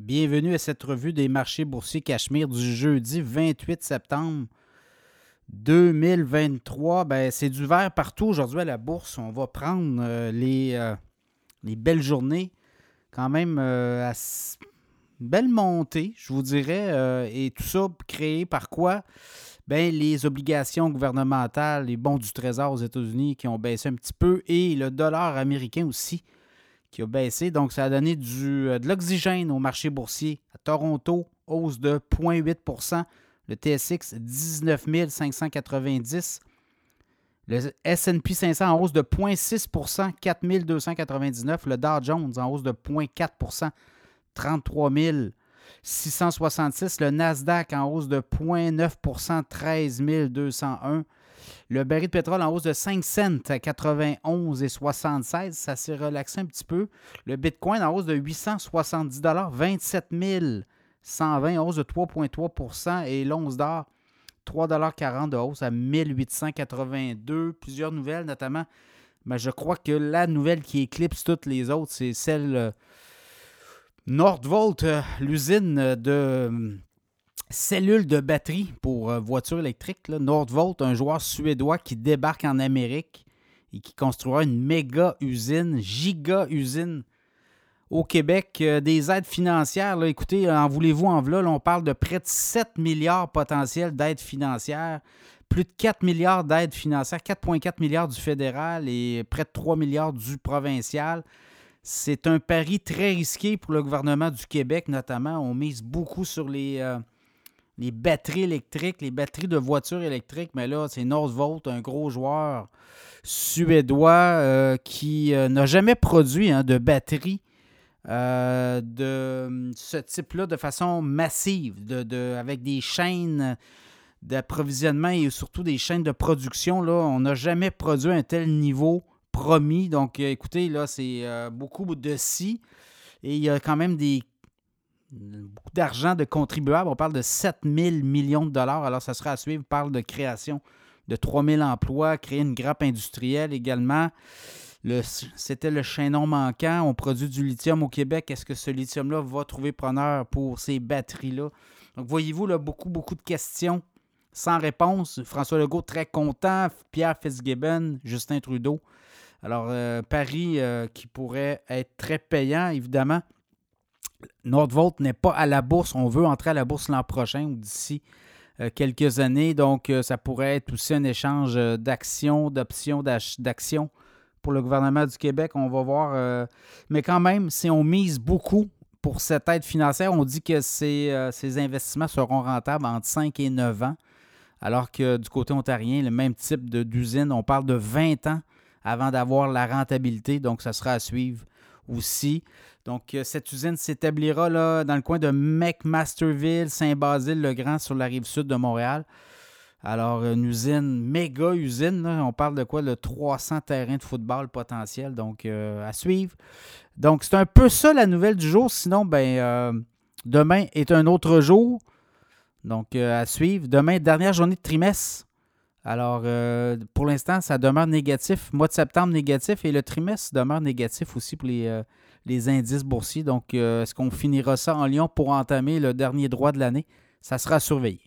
Bienvenue à cette revue des marchés boursiers Cachemire du jeudi 28 septembre 2023. Ben, c'est du vert partout aujourd'hui à la bourse. On va prendre euh, les, euh, les, belles journées. Quand même, euh, à belle montée, je vous dirais. et tout ça créé par quoi? Ben, les obligations gouvernementales, les bons du Trésor aux États-Unis qui ont baissé un petit peu et le dollar américain aussi qui a baissé. Donc, ça a donné du, euh, de l'oxygène au marché boursier. À Toronto, hausse de 0,8% Le TSX, 19 590 Le SP 500 en hausse de 0,6% 4 299 Le Dow Jones en hausse de 0,4% 33 666 Le Nasdaq en hausse de 0,9% 13 201 le baril de pétrole en hausse de 5 cents à 91,76. Ça s'est relaxé un petit peu. Le Bitcoin en hausse de 870 27 120, hausse de 3,3% et l'once d'or, 3,40 de hausse à 1882. Plusieurs nouvelles, notamment, mais je crois que la nouvelle qui éclipse toutes les autres, c'est celle euh, Nordvolt, euh, l'usine de cellule de batterie pour euh, voitures électriques. Nordvolt, un joueur suédois qui débarque en Amérique et qui construira une méga usine, giga usine au Québec. Euh, des aides financières, là, écoutez, en voulez-vous en voilà, on parle de près de 7 milliards potentiels d'aides financières, plus de 4 milliards d'aides financières, 4,4 milliards du fédéral et près de 3 milliards du provincial. C'est un pari très risqué pour le gouvernement du Québec, notamment. On mise beaucoup sur les, euh, batteries électriques, les batteries de voitures électriques, mais là, c'est Northvolt, un gros joueur suédois euh, qui euh, n'a jamais produit hein, de batterie de ce type-là de façon massive, avec des chaînes d'approvisionnement et surtout des chaînes de production. Là, on n'a jamais produit un tel niveau promis. Donc, écoutez, là, c'est beaucoup de si. Et il y a quand même des beaucoup d'argent de contribuables. On parle de 7 000 millions de dollars. Alors, ça sera à suivre. On parle de création de 3 000 emplois, créer une grappe industrielle également. C'était le chaînon manquant. On produit du lithium au Québec. Est-ce que ce lithium-là va trouver preneur pour ces batteries-là? Donc, voyez-vous, là, beaucoup, beaucoup de questions sans réponse. François Legault très content. Pierre Fitzgibbon, Justin Trudeau. Alors, euh, Paris euh, qui pourrait être très payant, évidemment. Nordvolt n'est pas à la bourse. On veut entrer à la bourse l'an prochain ou d'ici euh, quelques années. Donc, ça pourrait être aussi un échange d'actions, d'options, d'actions pour le gouvernement du Québec. On va voir. mais quand même, si on mise beaucoup pour cette aide financière, on dit que ces, ces investissements seront rentables entre 5 et 9 ans. Alors que du côté ontarien, le même type d'usine, on parle de 20 ans avant d'avoir la rentabilité. Donc, ça sera à suivre aussi. Donc, euh, cette usine s'établira là, dans le coin de McMasterville, Saint-Basile-le-Grand, sur la rive sud de Montréal. Alors, une usine, méga usine, on parle de quoi? De 300 terrains de football potentiel, donc euh, à suivre. Donc, c'est un peu ça la nouvelle du jour. Sinon, ben, euh, demain est un autre jour. Donc, à suivre. Demain, dernière journée de trimestre. Alors, pour l'instant, ça demeure négatif. Mois de septembre négatif et le trimestre demeure négatif aussi pour les, les indices boursiers. Donc, euh, est-ce qu'on finira ça en Lyon pour entamer le dernier droit de l'année? Ça sera surveillé.